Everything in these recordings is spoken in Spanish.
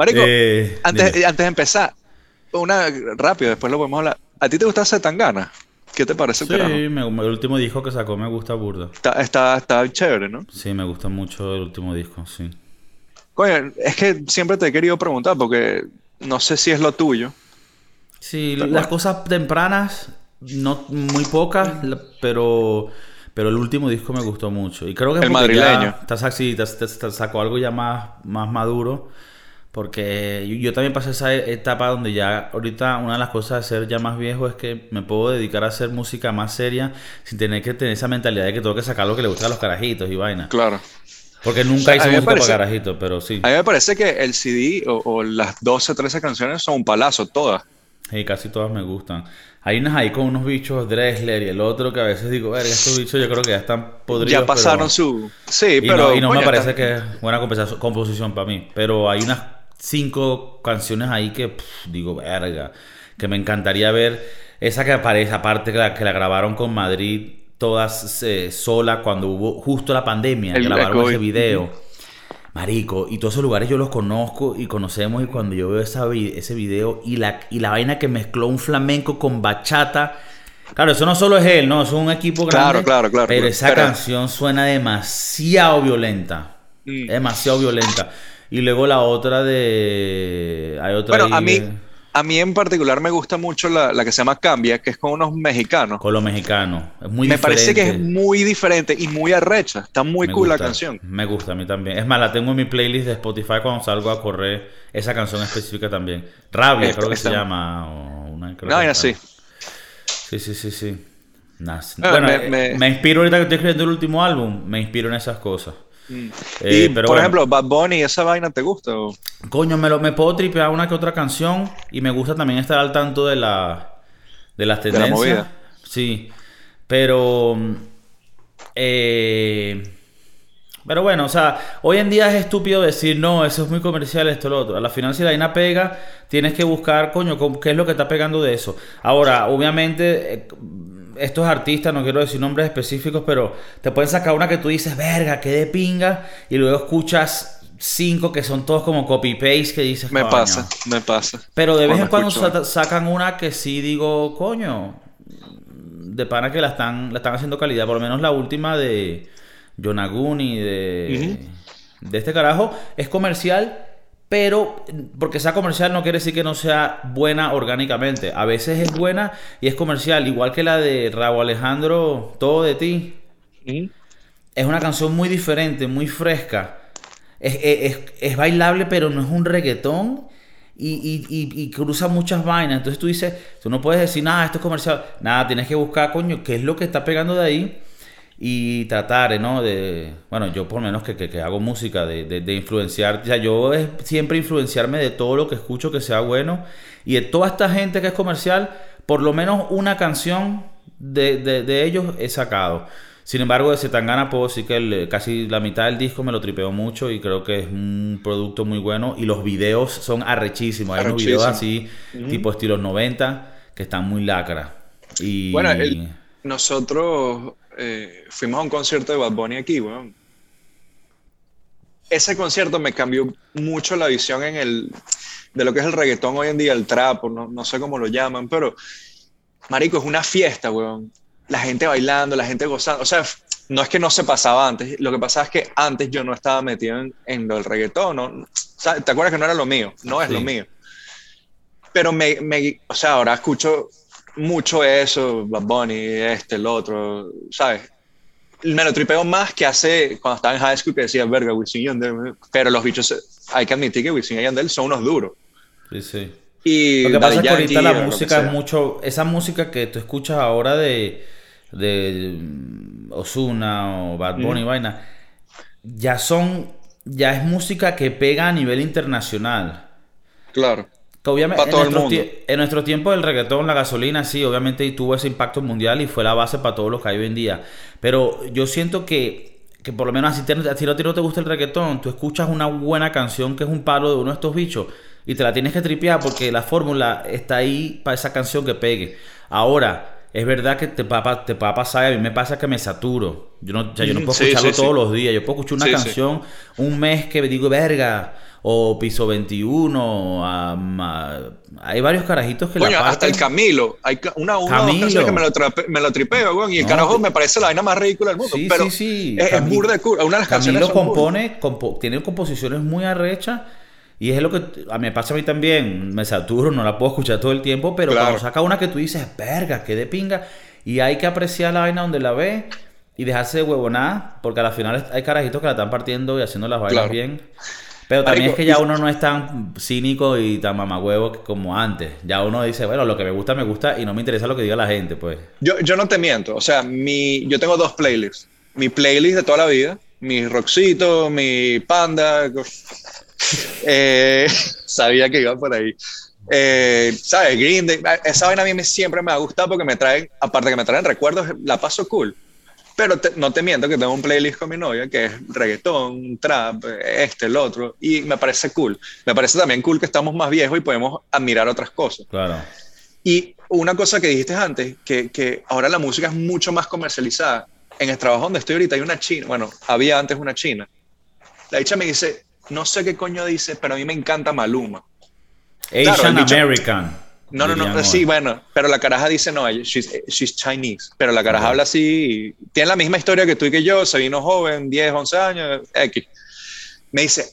Marico, Eh, antes, dime. antes de empezar, una rápido, después lo podemos hablar. ¿A ti te gusta Zetangana? ¿Qué te parece el Sí, me- el último disco que sacó me gusta burda. Está, está, está chévere, ¿no? Sí, me gusta mucho el último disco, sí. Coño, es que siempre te he querido preguntar porque no sé si es lo tuyo. Sí, las cosas tempranas, no muy pocas, pero, pero el último disco me gustó mucho. Y creo que El ya madrileño. está- sí, está- está- sacó algo ya más, más maduro. Porque yo, yo también pasé esa etapa donde ya ahorita una de las cosas de ser ya más viejo es que me puedo dedicar a hacer música más seria sin tener que tener esa mentalidad de que tengo que sacar lo que le gusta a los carajitos y vaina. Claro. Porque nunca hice música parece- para carajitos, pero sí. A mí me parece que el CD o, o las 12 o 13 canciones son un palazo, todas. Sí, casi todas me gustan. Hay unas ahí con unos bichos Dressler y el otro que a veces digo, verga, estos bichos yo creo que ya están podridos. ya pasaron pero- su... Sí, Y pero... no, y no me parece está- que es buena composición para mí. Pero hay unas cinco canciones ahí que pff, digo, verga, que me encantaría ver. Esa que aparece, aparte que la, que la grabaron con Madrid, todas eh, sola cuando hubo justo la pandemia, El- grabaron ese video. Marico, y todos esos lugares yo los conozco y conocemos y cuando yo veo esa ese video y la, y la vaina que mezcló un flamenco con bachata. Claro, eso no solo es él, no, eso es un equipo Claro, grande. claro, claro, Pero claro. esa Pero- canción suena demasiado violenta. Mm. Demasiado violenta. Y luego la otra de... Hay otra Bueno, a mí, de- a mí en particular me gusta mucho la, la que se llama Cambia, que es con unos mexicanos. Con los mexicanos. Es muy me parece que es muy diferente y muy arrecha. Está muy Me cool la canción. Me gusta a mí también. Es más, la tengo en mi playlist de Spotify cuando salgo a correr. Esa canción específica también. Rabia, creo que se llama. O una, creo No, que es sí. Sí, sí, sí, Ah, bueno, me- eh, me- me... inspiro ahorita que estoy escribiendo el último álbum. Me inspiro en esas cosas. Eh, y, pero por bueno. ejemplo, Bad Bunny, ¿esa vaina te gusta? o? Coño, me, lo, me puedo tripear una que otra canción y me gusta también estar al tanto de la de las la tendencias. movida. Sí, pero eh, pero bueno, o sea, hoy en día es estúpido decir, no, eso es muy comercial, esto, lo otro. A la final, si la vaina pega, tienes que buscar, coño, qué es lo que está pegando de eso. Ahora, obviamente, eh, estos artistas, no quiero decir nombres específicos, pero te pueden sacar una que tú dices, verga, qué de pinga, y luego escuchas cinco que son todos como copy-paste que dices, Me "Coño". pasa, me pasa. Pero de vez en Cuando sa- sacan una que sí digo, coño, de pana que la están, la están haciendo calidad. Por lo menos la última de Yonaguni, de, de este carajo, es comercial, pero porque sea comercial no quiere decir que no sea buena orgánicamente. A veces es buena y es comercial, igual que la de Raúl Alejandro, Todo de ti. Es una canción muy diferente, muy fresca. Es, es- es- es bailable, pero no es un reggaetón. Y, y- y- y cruza muchas vainas. Entonces tú dices, tú no puedes decir, nada, esto es comercial. Nada, tienes que buscar, coño, qué es lo que está pegando de ahí. Y tratar, ¿no? De, bueno, yo por lo menos que, que- que hago música, de, de- de influenciar. O sea, yo es siempre influenciarme de todo lo que escucho que sea bueno. Y de toda esta gente que es comercial, por lo menos una canción de, de- de ellos he sacado. Sin embargo, de Zetangana puedo decir que el- casi la mitad del disco me lo tripeo mucho y creo que es un producto muy bueno. Y los videos son arrechísimos. Hay unos videos así, tipo estilos 90, que están muy lacra. Y Bueno, el- nosotros eh, fuimos a un concierto de Bad Bunny aquí, weón. Ese concierto me cambió mucho la visión en el, de lo que es el reggaetón hoy en día, el trap, no, no sé cómo lo llaman, pero, marico, es una fiesta, weón. La gente bailando, la gente gozando. O sea, no es que no se pasaba antes, lo que pasaba es que antes yo no estaba metido en, en lo del reggaetón, ¿no? ¿te acuerdas que no era lo mío? No es Sí. lo mío. Pero me, me, o sea, ahora escucho mucho eso, Bad Bunny, este, el otro, ¿sabes? Me lo tripeo más que hace cuando estaba en high school que decía, verga, Wisin y Yandel. Pero los bichos, hay que admitir que Wisin y Yandel son unos duros. Sí, sí. Y Lo que pasa es que ahorita la música es mucho. Esa música que tú escuchas ahora de. de Osuna o Bad Bunny, vaina. Ya son. Ya es música que pega a nivel internacional. Claro. Que obviamente en, todo el mundo. en nuestro tiempo el reggaetón, la gasolina, sí, obviamente tuvo ese impacto mundial y fue la base para todo lo que hay hoy en día. Pero yo siento que, que por lo menos así te- a ti no te gusta el reggaetón, tú escuchas una buena canción que es un palo de uno de estos bichos y te la tienes que tripear porque la fórmula está ahí para esa canción que pegue. Ahora, es verdad que te va, a te va a pasar, a mí me pasa que me saturo. Yo no, o sea, yo no puedo sí, escucharlo sí, sí. todos los días. Yo puedo escuchar una Sí, sí. canción un mes que digo, verga, o Piso 21, hay varios carajitos que Coño, hasta el Camilo, hay una, una Camilo. que me lo, me lo tripeo, güey, y el carajo me parece la vaina más ridícula del mundo, sí, pero sí, sí. es, es burda de una de las Camilo compone, tiene composiciones muy arrechas y es lo que a mí me pasa a mí también, me saturo, no la puedo escuchar todo el tiempo, pero cuando saca una que tú dices, verga, que de pinga, y hay que apreciar la vaina donde la ve y dejarse de huevonada, porque al final hay carajitos que la están partiendo y haciendo las vainas bien. Pero también es que ya uno no es tan cínico y tan mamagüevo como antes. Ya uno dice, bueno, lo que me gusta, me gusta y no me interesa lo que diga la gente, pues. Yo, yo no te miento. O sea, mi, yo tengo dos playlists. Mi playlist de toda la vida, mi Roxito, mi Panda. Eh, sabía que iba por ahí. Eh, ¿Sabes? Green Day. Esa vaina a mí siempre me ha gustado porque me traen, aparte que me traen recuerdos, la paso cool. Pero no te miento que tengo un playlist con mi novia que es reggaetón, trap, este, el otro, y me parece cool. Me parece también cool que estamos más viejos y podemos admirar otras cosas. Claro. Y una cosa que dijiste antes, que, que ahora la música es mucho más comercializada. En el trabajo donde estoy ahorita hay una china, bueno, había antes una china. La dicha me dice, no sé qué coño dice, pero a mí me encanta Maluma. Asian American. No, no, no, sí, bueno, pero la caraja dice no, she's, she's Chinese, pero la caraja habla así, tiene la misma historia que tú y que yo, se vino joven, 10, 11 años, X. Me dice,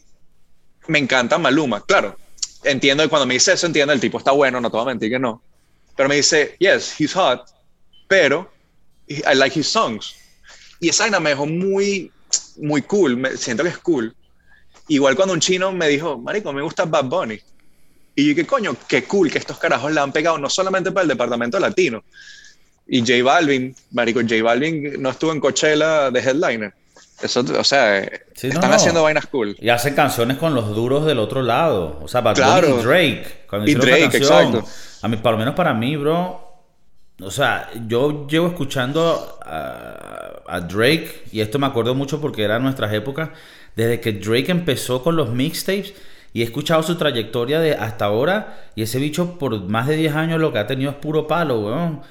me encanta Maluma, claro, entiendo, y cuando me dice eso, entiendo, el tipo está bueno, no te voy a mentir que no, pero me dice, yes, he's hot, pero I like his songs. Y esa vaina me dejó muy, muy cool, me, siento que es cool. Igual cuando un chino me dijo, marico, me gusta Bad Bunny y yo, ¿qué coño? Qué cool que estos carajos la han pegado no solamente para el departamento latino. Y J Balvin, marico, J Balvin no estuvo en Coachella de headliner. Eso, o sea, están haciendo vainas cool. Y hacen canciones con los duros del otro lado. O sea, Bad y Drake. y Drake, exacto. A mí, por lo menos para mí, bro. O sea, yo llevo escuchando a, a Drake, y esto me acuerdo mucho porque era nuestras épocas, desde que Drake empezó con los mixtapes y he escuchado su trayectoria de hasta ahora. Y ese bicho, por más de 10 años, lo que ha tenido es puro palo, weón.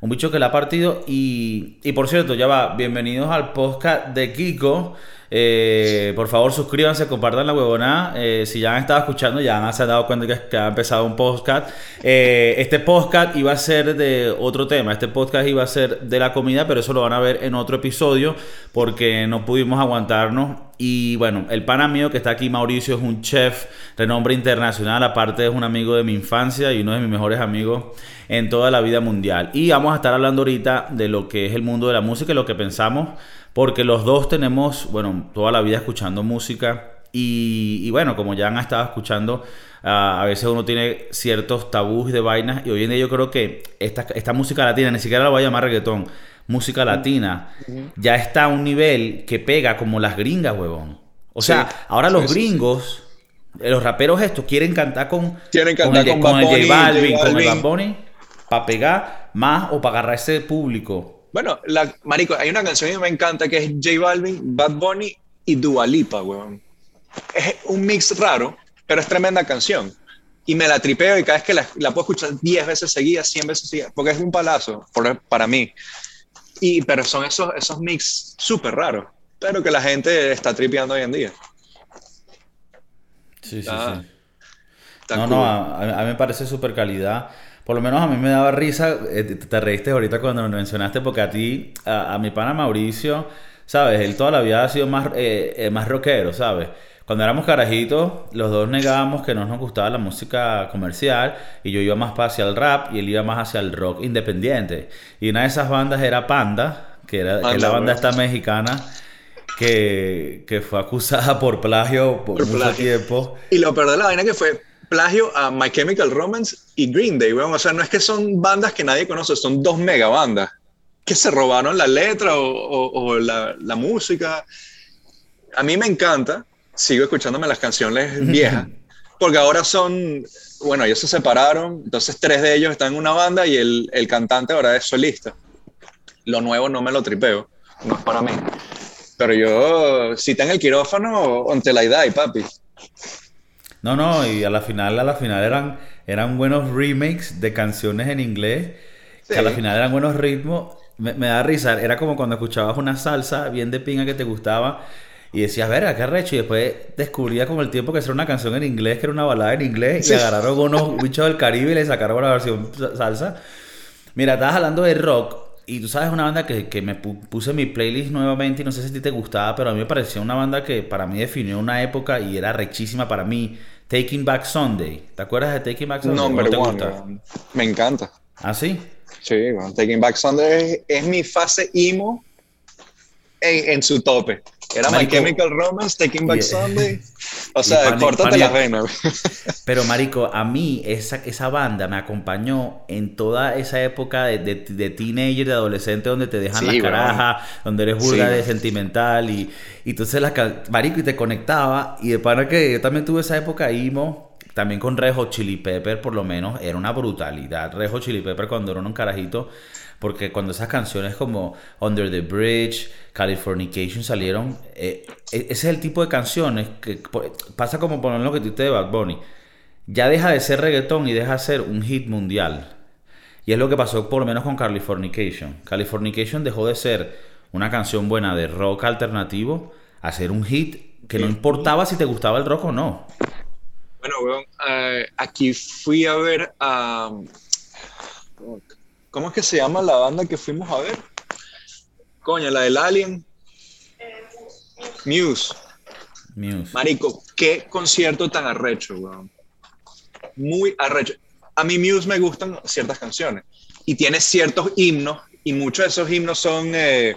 Un bicho que le ha partido. Y, y por cierto, ya va. Bienvenidos al podcast de Kiko. Eh, por favor, suscríbanse, compartan la huevonada. Eh, si ya han estado escuchando, ya se han dado cuenta que, ha empezado un podcast. Eh, este podcast iba a ser de otro tema. Este podcast iba a ser de la comida, pero eso lo van a ver en otro episodio porque no pudimos aguantarnos. Y bueno, el pana mío que está aquí, Mauricio, es un chef renombre internacional. Aparte, es un amigo de mi infancia y uno de mis mejores amigos en toda la vida mundial. Y vamos a estar hablando ahorita de lo que es el mundo de la música y lo que pensamos porque los dos tenemos, bueno, toda la vida escuchando música y, bueno, como ya han estado escuchando, a veces uno tiene ciertos tabús de vainas y hoy en día yo creo que esta, esta música latina, ni siquiera la voy a llamar reggaetón, música latina, ya está a un nivel que pega como las gringas, huevón. O sea, ahora los gringos, los raperos estos, quieren cantar con, quieren cantar con, el, J Balvin, con el Bad Bunny, para pegar más o para agarrar ese público. Bueno, la, marico, hay una canción que me encanta que es J Balvin, Bad Bunny y Dua Lipa, weón. Es un mix raro, pero es tremenda canción. Y me la tripeo y cada vez que la, puedo escuchar 10 veces seguidas, 100 veces seguidas, porque es un palazo para mí. Y, pero son esos, esos mix súper raros, pero que la gente está tripeando hoy en día. Sí, sí, sí. No, no, a, a, mí me parece súper calidad. Por lo menos a mí me daba risa, eh, te reíste ahorita cuando me mencionaste, porque a ti, a, mi pana Mauricio, ¿sabes? Él toda la vida ha sido más, eh, eh, más rockero, ¿sabes? Cuando éramos carajitos, los dos negábamos que no nos gustaba la música comercial y yo iba más hacia el rap y él iba más hacia el rock independiente. Y una de esas bandas era Panda, que era la banda esta mexicana que, que, fue acusada por plagio por, mucho tiempo. Y lo peor de la vaina que fue plagio a My Chemical Romance y Green Day, O sea, no es que son bandas que nadie conoce, son dos mega bandas que se robaron la letra o, la, música. A mí me encanta, sigo escuchándome las canciones viejas, porque ahora son, bueno, ellos se separaron, entonces tres de ellos están en una banda y el, el cantante ahora es solista. Lo nuevo no me lo tripeo, no es para mí. Pero yo, si está en el quirófano, ante la edad, papi. No, no, y a la final, a la final eran, eran buenos remakes de canciones en inglés, que a la final eran buenos ritmos. Me, da risa, era como cuando escuchabas una salsa bien de pinga que te gustaba Y decías, verga, qué recho. Y después descubría con el tiempo que era una canción en inglés, que era una balada en inglés. Y agarraron unos bichos del Caribe y le sacaron la versión salsa. Mira, estabas hablando de rock. Y tú sabes una banda que, que me puse en mi playlist nuevamente y no sé si a ti te gustaba, pero a mí me parecía una banda que para mí definió una época y era rechísima para mí. Taking Back Sunday. ¿Te acuerdas de Taking Back Sunday? No, te gusta? Me encanta. ¿Ah, sí? Sí, Taking Back Sunday es, mi fase emo en, su tope. Era My Chemical Romance, Taking Back Sunday. O sea, córtate la vena. Pero, marico, a mí esa, esa banda me acompañó en toda esa época de, de, teenager, de adolescente, donde te dejan la caraja, donde eres vulgar, de sentimental. Y, y entonces, la, marico, y te conectaba. Y de para que yo también tuve esa época emo también con Rejo Chili Pepper, por lo menos, era una brutalidad. Rejo Chili Pepper cuando era un carajito, porque cuando esas canciones como Under the Bridge, Californication salieron, eh, e, ese es el tipo de canciones que pasa como por lo que tú te de Bad Bunny. Ya deja de ser reggaetón y deja de ser un hit mundial. Y es lo que pasó por lo menos con Californication. Californication dejó de ser una canción buena de rock alternativo a ser un hit que no importaba si te gustaba el rock o no. Bueno, weón, eh, aquí fui a ver a... ¿Cómo es que se llama la banda que fuimos a ver? Coño, la del Alien. Muse. Muse. Marico, qué concierto tan arrecho, weón. Muy arrecho. A mí Muse me gustan ciertas canciones y tiene ciertos himnos y muchos de esos himnos son, eh,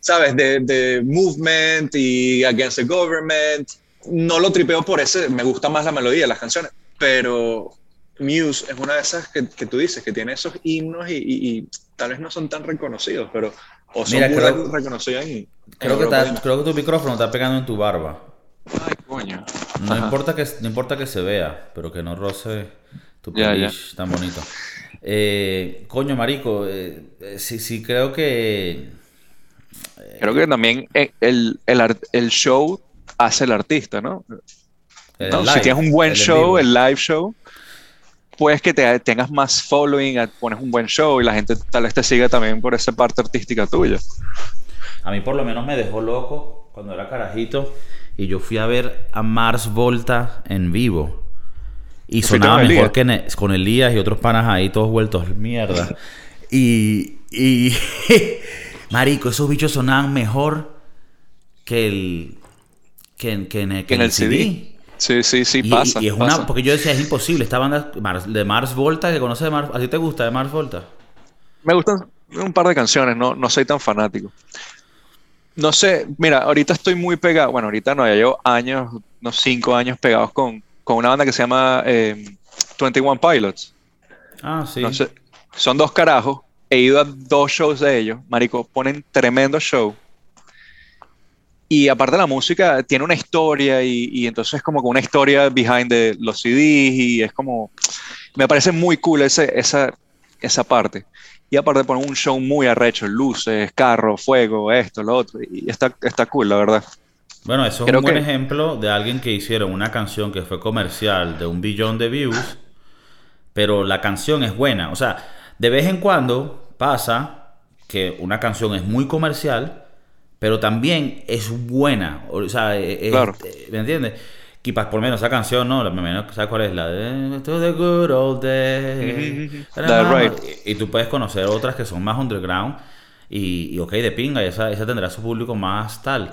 ¿sabes? De, de movement y against the government no lo tripeo por ese, me gusta más la melodía de las canciones, pero Muse es una de esas que, tú dices, que tiene esos himnos y, tal vez no son tan reconocidos, pero o son muy reconocidos creo, que creo que tu micrófono está pegando en tu barba. Ay, coño. No importa, que, no importa que se vea, pero que no roce tu playlist tan bonito. Eh, coño, marico, eh, eh, sí, sí, creo que... Creo que también el, el, el show hace el artista, ¿no? si tienes un buen show, el live show, puedes que te, tengas más following, pones un buen show y la gente tal vez te siga también por esa parte artística tuya. A mí por lo menos me dejó loco cuando era carajito y yo fui a ver a Mars Volta en vivo. Y sonaba mejor que con Elías y otros panas ahí todos vueltos mierda. y, y marico, esos bichos sonaban mejor que el que, en, el, CD. Sí, sí, sí, pasa. Y es una, porque yo decía, es imposible, esta banda de Mars Volta, que conoces de Mars, ¿a ti te gusta de Mars Volta? Me gustan un par de canciones, no, no soy tan fanático. No sé, mira, ahorita estoy muy pegado, bueno, ahorita no, ya llevo años, unos cinco años pegados con, con una banda que se llama 21 eh, Pilots. Ah, sí. son dos carajos, he ido a dos shows de ellos, marico, ponen tremendo show y aparte la música tiene una historia y, entonces es como una historia behind de los CDs y es como, me parece muy cool ese, esa, esa parte. Y aparte ponen un show muy arrecho, luces, carro, fuego, esto, lo otro. Y está, está cool, la verdad. Bueno, eso es un buen ejemplo de alguien que hicieron una canción que fue comercial de un billón de views, pero la canción es buena. O sea, de vez en cuando pasa que una canción es muy comercial, pero también es buena. O sea, e, e, claro. ¿me entiendes? Que por lo menos esa canción, ¿no? ¿Sabes cuál es? La de To the Good Old Day. right. y, tú puedes conocer otras que son más underground. Y, y ok, de pinga, y esa, esa tendrá su público más tal.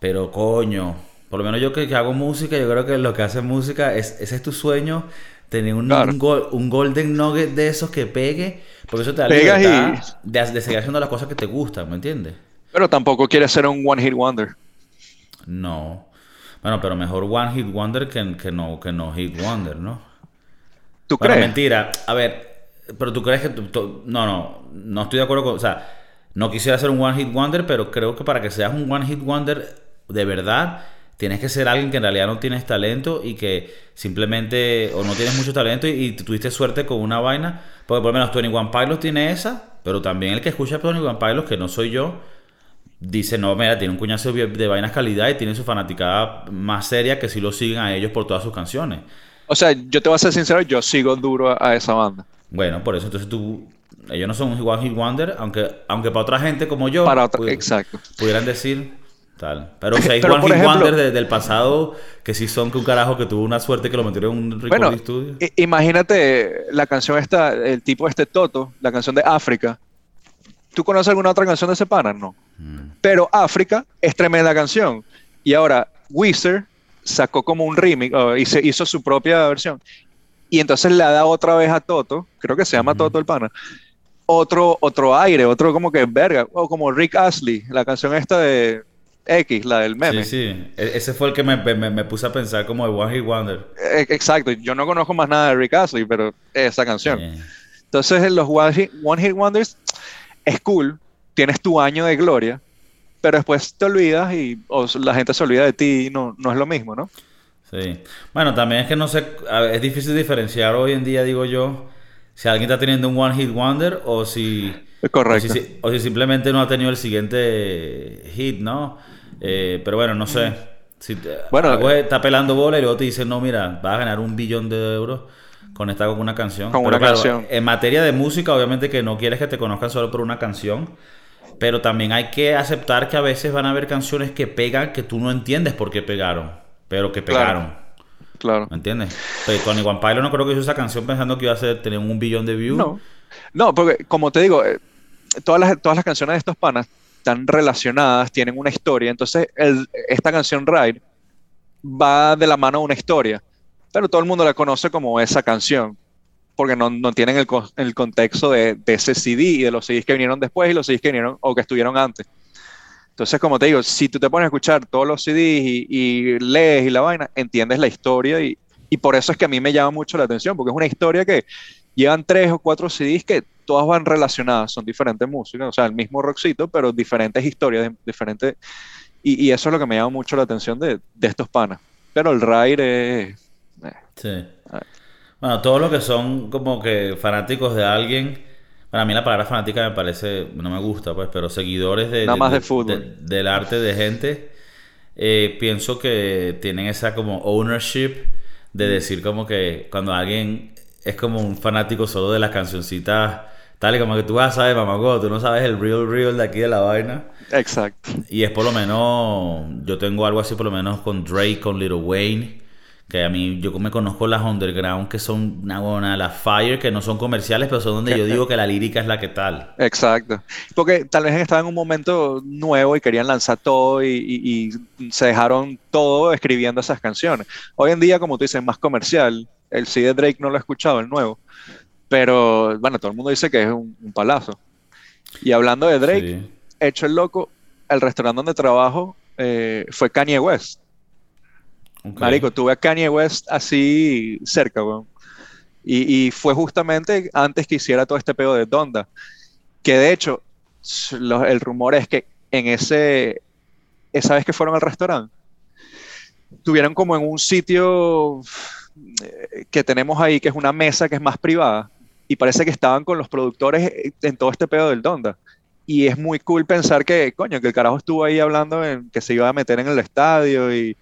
Pero coño, por lo menos yo que, hago música, yo creo que lo que hace música es, ese es tu sueño, tener un, un, golden nugget de esos que pegue, porque eso te da de, de, seguir haciendo las cosas que te gustan, ¿me entiendes? Pero tampoco quiere ser un one hit wonder. No. Bueno, pero mejor one hit wonder que, que no, que no hit wonder, ¿no? ¿Tú crees? mentira. A ver, pero tú crees que... no, no. No estoy de acuerdo con... O sea, no quisiera ser un one hit wonder, pero creo que para que seas un one hit wonder de verdad, tienes que ser alguien que en realidad no tienes talento y que simplemente... O no tienes mucho talento y, tuviste suerte con una vaina. Porque por lo menos Tony One Pilot tiene esa, pero también el que escucha a Tony One Pilot, que no soy yo dice, no, mira, tiene un cuñazo de vainas calidad y tiene su fanaticada más seria que si lo siguen a ellos por todas sus canciones. O sea, yo te voy a ser sincero, yo sigo duro a, esa banda. Bueno, por eso entonces tú, ellos no son un One Hit Wonder, aunque, aunque para otra gente como yo, para exacto. pudieran decir... Tal. Pero hay Pero, One Hit ejemplo- Wonder de- del pasado que sí son que un carajo que tuvo una suerte que lo metieron en un recording Bueno, studio. i- imagínate la canción esta, el tipo este Toto, la canción de África. ¿Tú conoces alguna otra canción de ese pana? No. Mm. Pero África es tremenda canción. Y ahora Weezer sacó como un remix, o hizo, hizo su propia versión. Y entonces le da otra vez a Toto, creo que se llama Ujú. Toto el pana, otro, otro aire, otro como que verga, o como Rick Astley, la canción esta de X, la del meme. Sí, sí. E- ese fue el que me, me- me puse a pensar como de One Hit Wonder. Eh, Exacto, yo no conozco más nada de Rick Astley, pero esa canción. Eh, Entonces, en los One Hit, One Hit Wonders es cool, tienes tu año de gloria, pero después te olvidas y o la gente se olvida de ti y no, no es lo mismo, ¿no? Sí. Bueno, también es que no sé, es difícil diferenciar hoy en día, digo yo, si alguien está teniendo un One Hit Wonder o si, Correcto. si- o si simplemente no ha tenido el siguiente hit, ¿no? Eh, pero bueno, no sé. Si te- Bueno, algo está pelando bola y luego te dicen, no, mira, vas a ganar un billón de euros conectado con una canción. Con Pero una claro, canción. En materia de música, obviamente que no quieres que te conozcan solo por una canción. Pero también hay que aceptar que a veces van a haber canciones que pegan que tú no entiendes por qué pegaron, pero que pegaron. Claro. ¿Me entiendes? Pues Tony One Pilot no creo que hizo esa canción pensando que iba a ser, tener un billón de views. No, no, porque como te digo, eh, todas las, todas las canciones de estos panas están relacionadas, tienen una historia, entonces el- esta canción Ride va de la mano a una historia, pero todo el mundo la conoce como esa canción, porque no, no tienen el, el contexto de, de ese CD y de los CDs que vinieron después y los CDs que vinieron o que estuvieron antes. Entonces, como te digo, si tú te pones a escuchar todos los CDs y, y lees y la vaina, entiendes la historia y, y por eso es que a mí me llama mucho la atención, porque es una historia que llevan tres o cuatro CDs que todas van relacionadas, son diferentes músicas, o sea, el mismo rockcito, pero diferentes historias, diferentes... Y, eso es lo que me llama mucho la atención de, de estos panas. Pero el Ride es... Sí. Ah. Bueno, todos los que son como que fanáticos de alguien, para mí la palabra fanática me parece, no me gusta, pues, pero seguidores de, Nada más de fútbol. del arte de gente, eh, pienso que tienen esa como ownership de decir como que cuando alguien es como un fanático solo de las cancioncitas, tal y como que tú vas a saber, mamá, tú no sabes el real real de aquí de la vaina. exacto. Y es por lo menos, yo tengo algo así por lo menos con Drake, con Little Wayne, que a mí yo me conozco las underground que son una buena, las Fire, que no son comerciales, pero son donde yo digo que la lírica es la que tal. Exacto. Porque tal vez estaban en un momento nuevo y querían lanzar todo y, y- y se dejaron todo escribiendo esas canciones. Hoy en día, como tú dices, es más comercial. El CD de Drake no lo he escuchado, el nuevo. Pero bueno, todo el mundo dice que es un, un palazo. Y hablando de Drake, Sí. hecho el loco, el restaurante donde trabajo eh, fue Kanye West. Marico, tuve a Kanye West así cerca. Y, fue justamente antes que hiciera todo este pedo de Donda. Que de hecho, el rumor es que en ese, esa vez que fueron al restaurante, tuvieron como en un sitio eh, que tenemos ahí, que es una mesa que es más privada, y parece que estaban con los productores eh, en todo este pedo del Donda. Y es muy cool pensar que, coño, que el carajo estuvo ahí hablando en que se iba a meter en el estadio y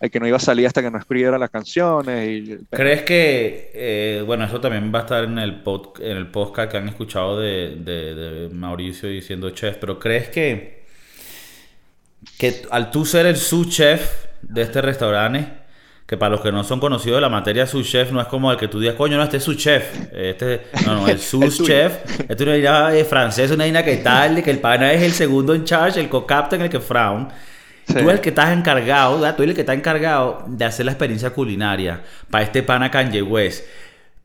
eh, que no iba a salir hasta que no escribiera las canciones. Y, ¿Crees que, eh, bueno, eso también va a estar en el, pod- en el podcast que han escuchado de, de- de Mauricio diciendo chef, pero ¿crees que, que al tú ser el sous chef de este restaurante, que para los que no son conocidos de la materia sous chef no es como el que tú digas, coño, no, este es su chef, este, no, no, el sous chef, este es una idea de francés, una idea que tal, que el pana es el segundo en charge, el co-captain, el que frown. Sí. Tú eres el que estás encargado, ¿verdad? tú eres el que está encargado de hacer la experiencia culinaria para este pana Kanye West.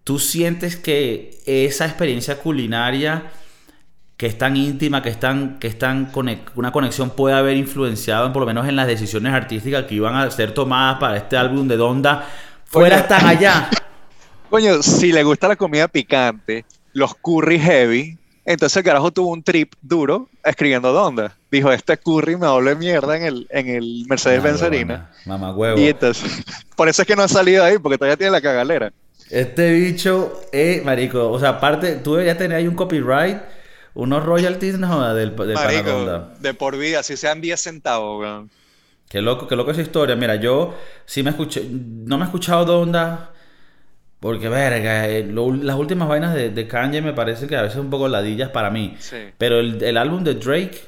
¿Tú sientes que esa experiencia culinaria que es tan íntima, que es tan, que es tan una conexión puede haber influenciado en, por lo menos en las decisiones artísticas que iban a ser tomadas para este álbum de Donda, fueras tan allá? Coño, si le gusta la comida picante, los curry heavy, entonces el carajo tuvo un trip duro escribiendo Donda. Dijo, este curry me doble mierda en el, en el Mercedes-Benz. Mamá huevo. Y entonces, por eso es que no ha salido ahí, porque todavía tiene la cagalera. Este bicho, eh, marico, o sea, aparte, tú deberías tener ahí un copyright, unos royalties, no del, del Marico, de por vida, si sean 10 centavos, weón. Qué loco, qué loco esa historia. Mira, yo sí me escuché, no me he escuchado Donda, porque verga, eh, lo- las últimas vainas de, de Kanye me parecen que a veces un poco ladillas para mí. Sí. Pero el, el álbum de Drake,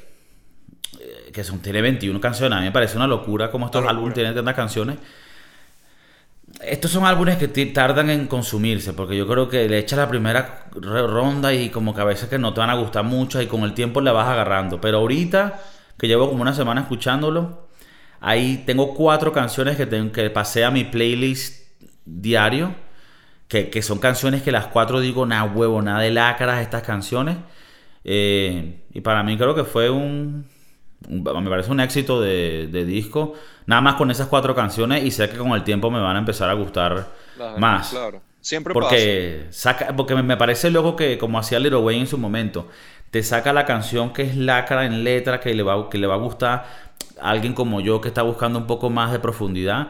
que son, tiene 21 canciones. A mí me parece una locura como estos álbumes tienen tantas canciones. Estos son álbumes que tardan en consumirse, porque yo creo que le echas la primera ronda y como que a veces que no te van a gustar mucho y con el tiempo le vas agarrando. Pero ahorita, que llevo como una semana escuchándolo, ahí tengo cuatro canciones que, tengo, que pasé a mi playlist diario, que, que son canciones que las cuatro digo, nada huevo, nada de lacras estas canciones. Eh, y para mí creo que fue un, me parece un éxito de, disco. Nada más con esas cuatro canciones y sé que con el tiempo me van a empezar a gustar más. Claro, siempre porque Saca, porque me parece luego que, como hacía Little Wayne en su momento, te saca la canción que es lacra en letra, que le va, que le va a gustar a alguien como yo que está buscando un poco más de profundidad.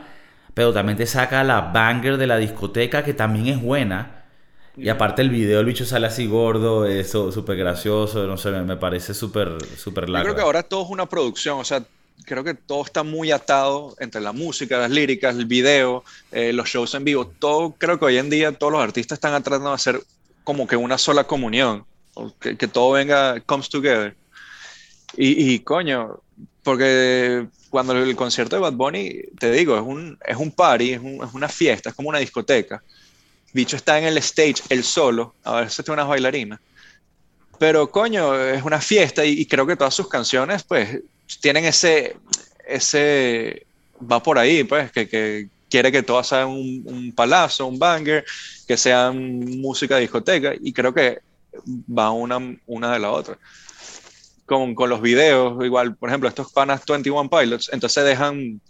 Pero también te saca la banger de la discoteca, que también es buena y aparte el video, el bicho sale así gordo, eso súper gracioso, no sé, me, parece súper súper largo. Yo creo que ahora todo es una producción, o sea, creo que todo está muy atado entre la música, las líricas, el video, eh, los shows en vivo, todo, creo que hoy en día todos los artistas están tratando de hacer como que una sola comunión, que, que todo venga, comes together. Y, y, coño, porque cuando el concierto de Bad Bunny, te digo, es un, es un party, es, es una fiesta, es como una discoteca. Bicho está en el stage, él solo, a si tiene unas bailarinas. Pero coño, es una fiesta y, creo que todas sus canciones, pues, tienen ese, ese, va por ahí, pues, que, que quiere que todas sean un, un, palazo, un banger, que sean música de discoteca y creo que va una, una de la otra. Con, con los videos, igual, por ejemplo, estos panas 21 Pilots, entonces dejan,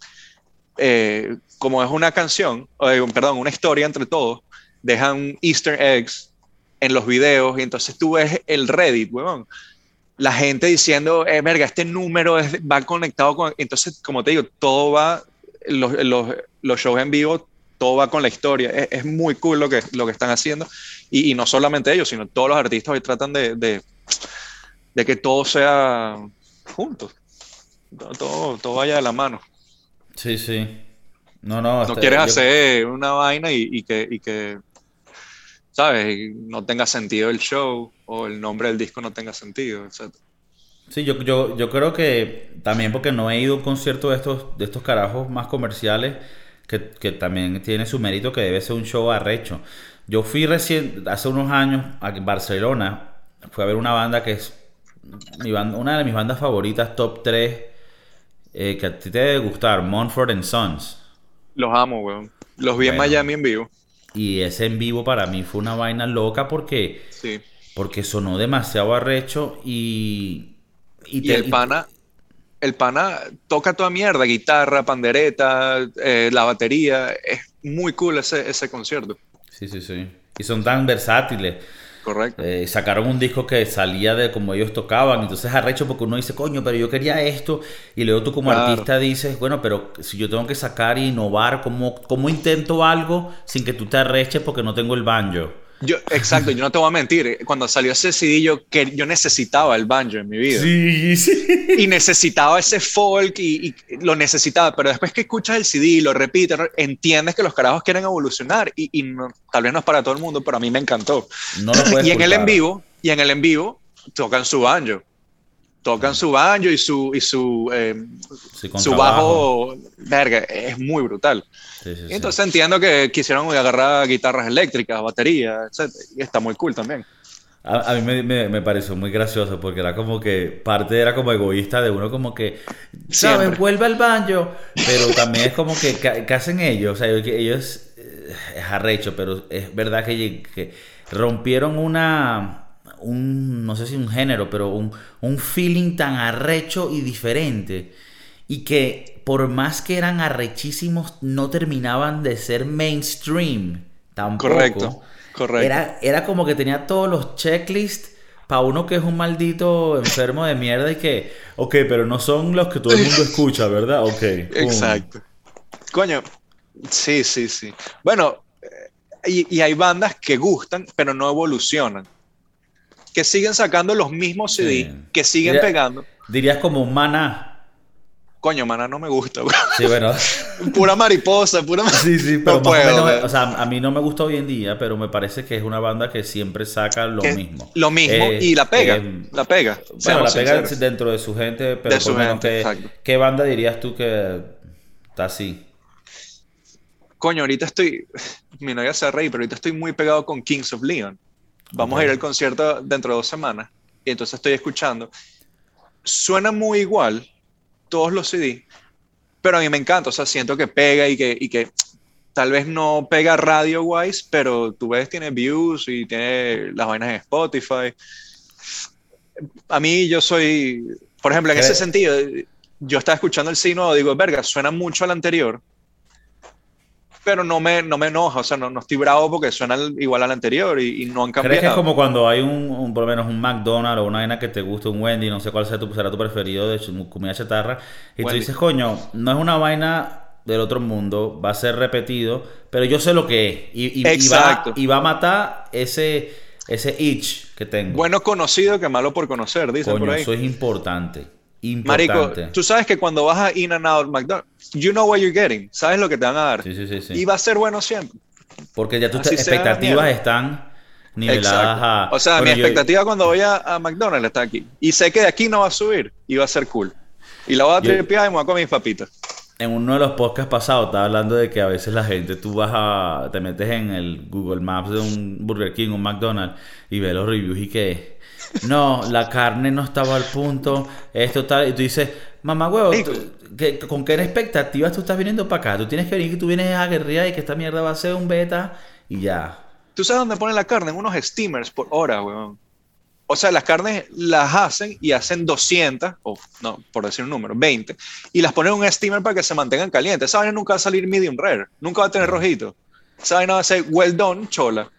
eh, como es una canción, eh, perdón, una historia entre todos, dejan easter eggs en los videos y entonces tú ves el Reddit, weón. La gente diciendo, eh, verga, este número va conectado con... Entonces, como te digo, todo va, los, los, los shows en vivo, todo va con la historia. Es, muy cool lo que, lo que están haciendo. Y, y, no solamente ellos, sino todos los artistas hoy tratan de, de, de que todo sea juntos. Todo, todo vaya de la mano. Sí, sí. No, no. No quieres hacer una vaina y, y, que, y que ¿sabes? No tenga sentido el show o el nombre del disco no tenga sentido, etc. Sí, yo, yo, yo creo que también porque no he ido a un concierto de estos, de estos carajos más comerciales, que, que también tiene su mérito que debe ser un show arrecho. Yo fui recién, hace unos años, a Barcelona, fui a ver una banda que es mi banda, una de mis bandas favoritas, top 3, eh, que a ti te debe gustar, Monfort Sons. Los amo, weón. Los vi en Miami en vivo. Y ese en vivo para mí fue una vaina loca porque, porque sonó demasiado arrecho y... Y, el pana... El pana toca toda mierda, guitarra, pandereta, eh, la batería. Es muy cool ese, ese concierto. Sí, sí, sí. Y son tan versátiles. Correcto. Eh, sacaron un disco que salía de como ellos tocaban, entonces arrecho porque uno dice, coño, pero yo quería esto, y luego tú como artista dices, bueno, pero si yo tengo que sacar e innovar, ¿cómo, ¿cómo intento algo sin que tú te arreches porque no tengo el banjo? Yo, exacto, yo no te voy a mentir. Cuando salió ese CD, yo, que, yo necesitaba el banjo en mi vida. Sí, sí. Y necesitaba ese folk y, lo necesitaba. Pero después que escuchas el CD y lo repites, entiendes que los carajos quieren evolucionar. Y, y tal vez no es para todo el mundo, pero a mí me encantó. No lo y en el en vivo, y en el en vivo, tocan su banjo tocan su banjo y su y su, eh, su bajo, verga, es muy brutal. entonces entiendo que quisieron agarrar guitarras eléctricas, baterías, etc. Y está muy cool también. A, mí me, me, pareció muy gracioso porque era como que parte era como egoísta de uno como que, ¿saben? Vuelve al banjo, pero también es como que, ¿qué hacen ellos? O sea, ellos eh, es arrecho, pero es verdad que, que rompieron una un, no sé si un género, pero un, un feeling tan arrecho y diferente. Y que por más que eran arrechísimos, no terminaban de ser mainstream. Tampoco. Correcto, correcto. Era, era como que tenía todos los checklists para uno que es un maldito enfermo de mierda y que, ok, pero no son los que todo el mundo escucha, ¿verdad? Ok. Exacto. Coño, sí, sí, sí. Bueno, eh, y, y, hay bandas que gustan, pero no evolucionan que siguen sacando los mismos CD, que siguen pegando. Dirías como maná. Coño, Maná no me gusta, weón. Sí, bueno. Pura mariposa, pura Sí, sí, pero No más o menos, o sea, a mí no me gusta hoy en día, pero me parece que es una banda que siempre saca lo Que- mismo. Lo mismo, Eh, y la pega, eh, la pega. Bueno, la pega sinceros. dentro de su gente, pero De su por lo menos gente, que- exacto. ¿qué banda dirías tú que está así? Coño, ahorita estoy, mi novia se reír, pero ahorita estoy muy pegado con Kings of Leon. Vamos a ir al concierto dentro de dos semanas y entonces estoy escuchando. Suena muy igual todos los CD, pero a mí me encanta, o sea, siento que pega y que, y que tal vez no pega radio-wise, pero tú ves, tiene views y tiene las vainas en Spotify. A mí yo soy, por ejemplo, en Eh. ese sentido, yo estaba escuchando el signo, digo, verga, suena mucho al anterior, pero no me, no me enoja, o sea, no, no estoy bravo porque suena al- igual al anterior y, y no han ¿Crees que es cambiado. como cuando hay un, un- por lo menos un McDonald's o una vaina que te gusta, un Wendy, no sé cuál sea tu, será tu preferido de comida chatarra, y tú dices, coño, no es una vaina del otro mundo, va a ser repetido, pero yo sé lo que es, y, y- y va, y va a matar ese, ese itch que tengo. Bueno conocido que malo por conocer, dicen coño, por ahí. eso es importante. Marico, Importante. tú sabes que cuando vas a In and Out McDonald's, you know what you're getting, sabes lo que te van a dar. Sí, sí, sí, sí. Y va a ser bueno siempre. Porque ya tus expectativas están niveladas a... O sea, Bueno, mi yo- expectativa cuando voy a, a McDonald's está aquí. Y sé que de aquí no va a subir y va a ser cool. Y la voy a Yo- tripear y me voy a comer mis papitas. En uno de los podcasts pasados estaba hablando de que a veces la gente, tú vas a, te metes en el Google Maps de un Burger King, un McDonald's, y ves los reviews y que, no, la carne no estaba al punto, esto tal, y tú dices, mamá huevo, Rico. tú- ¿qué- ¿con qué expectativas tú estás viniendo para acá? Tú tienes que venir que tú vienes a guerrilla y que esta mierda va a ser un beta y ya. ¿Tú sabes dónde ponen la carne? En unos steamers por hora, weón. O sea, las carnes las hacen y hacen 200, o no, por decir un número, 20, y las ponen en un steamer para que se mantengan calientes. Esa vaina nunca va a salir medium rare, nunca va a tener rojito. Esa vaina va a ser well done, chola.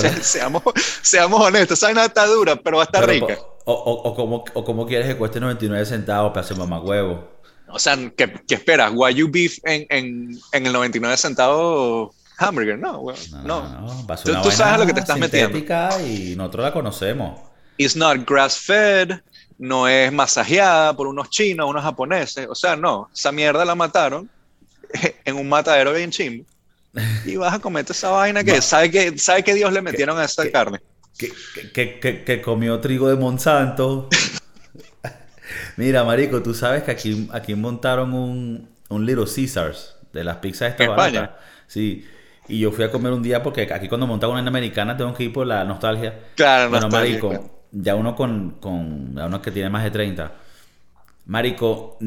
Se- seamos, seamos honestos, esa vaina está dura, pero va a estar Pero, rica. O, o, o, como, o como quieres que cueste 99 centavos para hacer mamá huevo. O sea, ¿qué, qué esperas? Wagyu beef en, en, en el 99 centavos hamburger? No, weón, No, no. no, no, Tú- tú sabes lo que te estás metiendo. Y nosotros la conocemos. It's not grass fed, no es masajeada por unos chinos, unos japoneses. O sea, no, esa mierda la mataron en un matadero bien chimbo. Y vas a comerte esa vaina que sabe que sabe que Dios le metieron a esa carne. Que, que, que, que comió trigo de Monsanto. Mira, marico, tú sabes que aquí, aquí montaron un, un Little Caesars de las pizzas estas ¿En baratas. España? Sí. Y yo fui a comer un día porque aquí cuando montan una americana tengo que ir por la nostalgia. Claro, Bueno, nostalgia, marico, claro. ya uno con, con ya uno que tiene más de 30. Marico,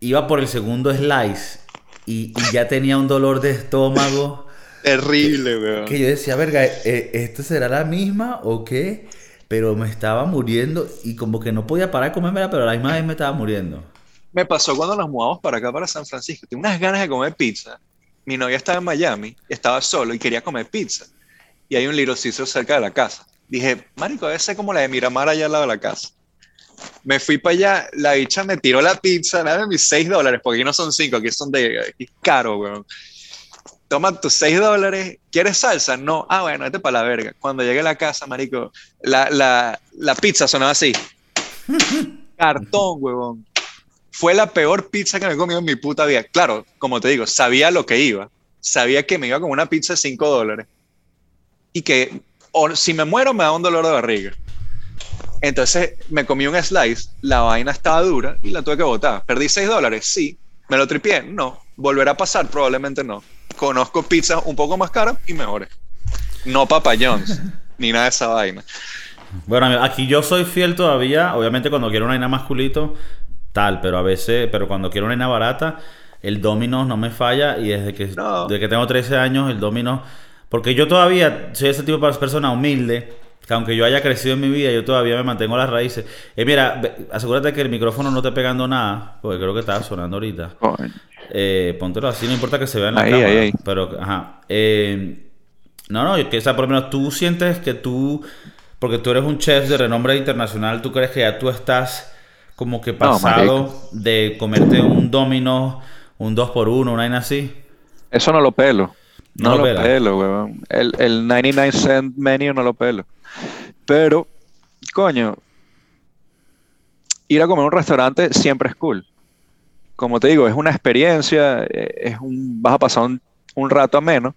iba por el segundo slice y, y ya tenía un dolor de estómago Terrible, weón. que yo decía, verga, eh, ¿esto será la misma o qué? Pero me estaba muriendo y como que no podía parar de comérmela, pero a la misma vez me estaba muriendo. Me pasó cuando nos mudamos para acá, para San Francisco. Tengo unas ganas de comer pizza. Mi novia estaba en Miami, estaba solo y quería comer pizza. Y hay un Little Caesar cerca de la casa. Dije, marico, debe ser como la de Miramar allá al lado de la casa. Me fui para allá, la bicha me tiró la pizza, nada de mis 6 dólares, porque aquí no son 5, aquí son de aquí es caro, weón. Toma tus 6 dólares, ¿quieres salsa? No, ah, bueno, vete para la verga. Cuando llegué a la casa, marico, la, la, la pizza sonaba así. Cartón, huevón. Fue la peor pizza que me he comido en mi puta vida. Claro, como te digo, sabía lo que iba. Sabía que me iba con una pizza de 5 dólares. Y que o si me muero me da un dolor de barriga. Entonces me comí un slice, la vaina estaba dura y la tuve que botar. ¿Perdí 6 dólares? Sí. ¿Me lo tripié? No. ¿Volverá a pasar? Probablemente no. Conozco pizzas un poco más caras y mejores. No Papa John's, ni nada de esa vaina. Bueno, aquí yo soy fiel todavía, obviamente cuando quiero una vaina más culito, tal, pero a veces, pero cuando quiero una vaina barata, el Domino's no me falla y desde que, No. desde que tengo 13 años, el Domino's, porque yo todavía soy ese tipo de persona humilde, que aunque yo haya crecido en mi vida, yo todavía me mantengo las raíces. Eh, mira, asegúrate que el micrófono no esté pegando nada, porque creo que estaba sonando ahorita. Eh, póntelo así, no importa que se vea en la Ahí, cámara. ahí, ahí. Pero, ajá. Eh, no, no, que, o sea, por lo menos tú sientes que tú, porque tú eres un chef de renombre internacional, tú crees que ya tú estás como que pasado de comerte un domino, un 2 por 1 una vaina así. Eso no lo pelo. No No, lo pela. pelo, weón. El, el 99 cent menu no lo pelo. Pero, coño, ir a comer a un restaurante siempre es cool. como te digo, es una experiencia, eh, es un, vas a pasar un, un rato menos,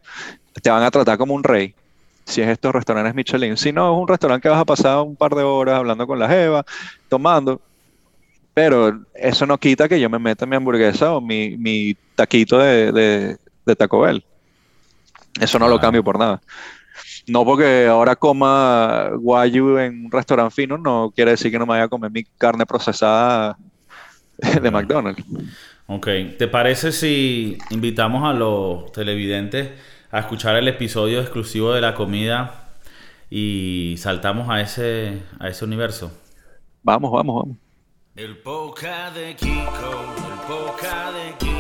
te van a tratar como un rey si es estos restaurantes Michelin. Si no, es un restaurante que vas a pasar un par de horas hablando con la Jeva, tomando. Pero eso no quita que yo me meta mi hamburguesa o mi, mi taquito de, de, de, Taco Bell. Eso no lo cambio por nada. No porque ahora coma guayu en un restaurante fino, no quiere decir que no me vaya a comer mi carne procesada de McDonald's. Ok, ¿te parece si invitamos a los televidentes a escuchar el episodio exclusivo de la comida y saltamos a ese, a ese universo? Vamos, vamos, vamos. El poca de Kiko, el poca de Kiko.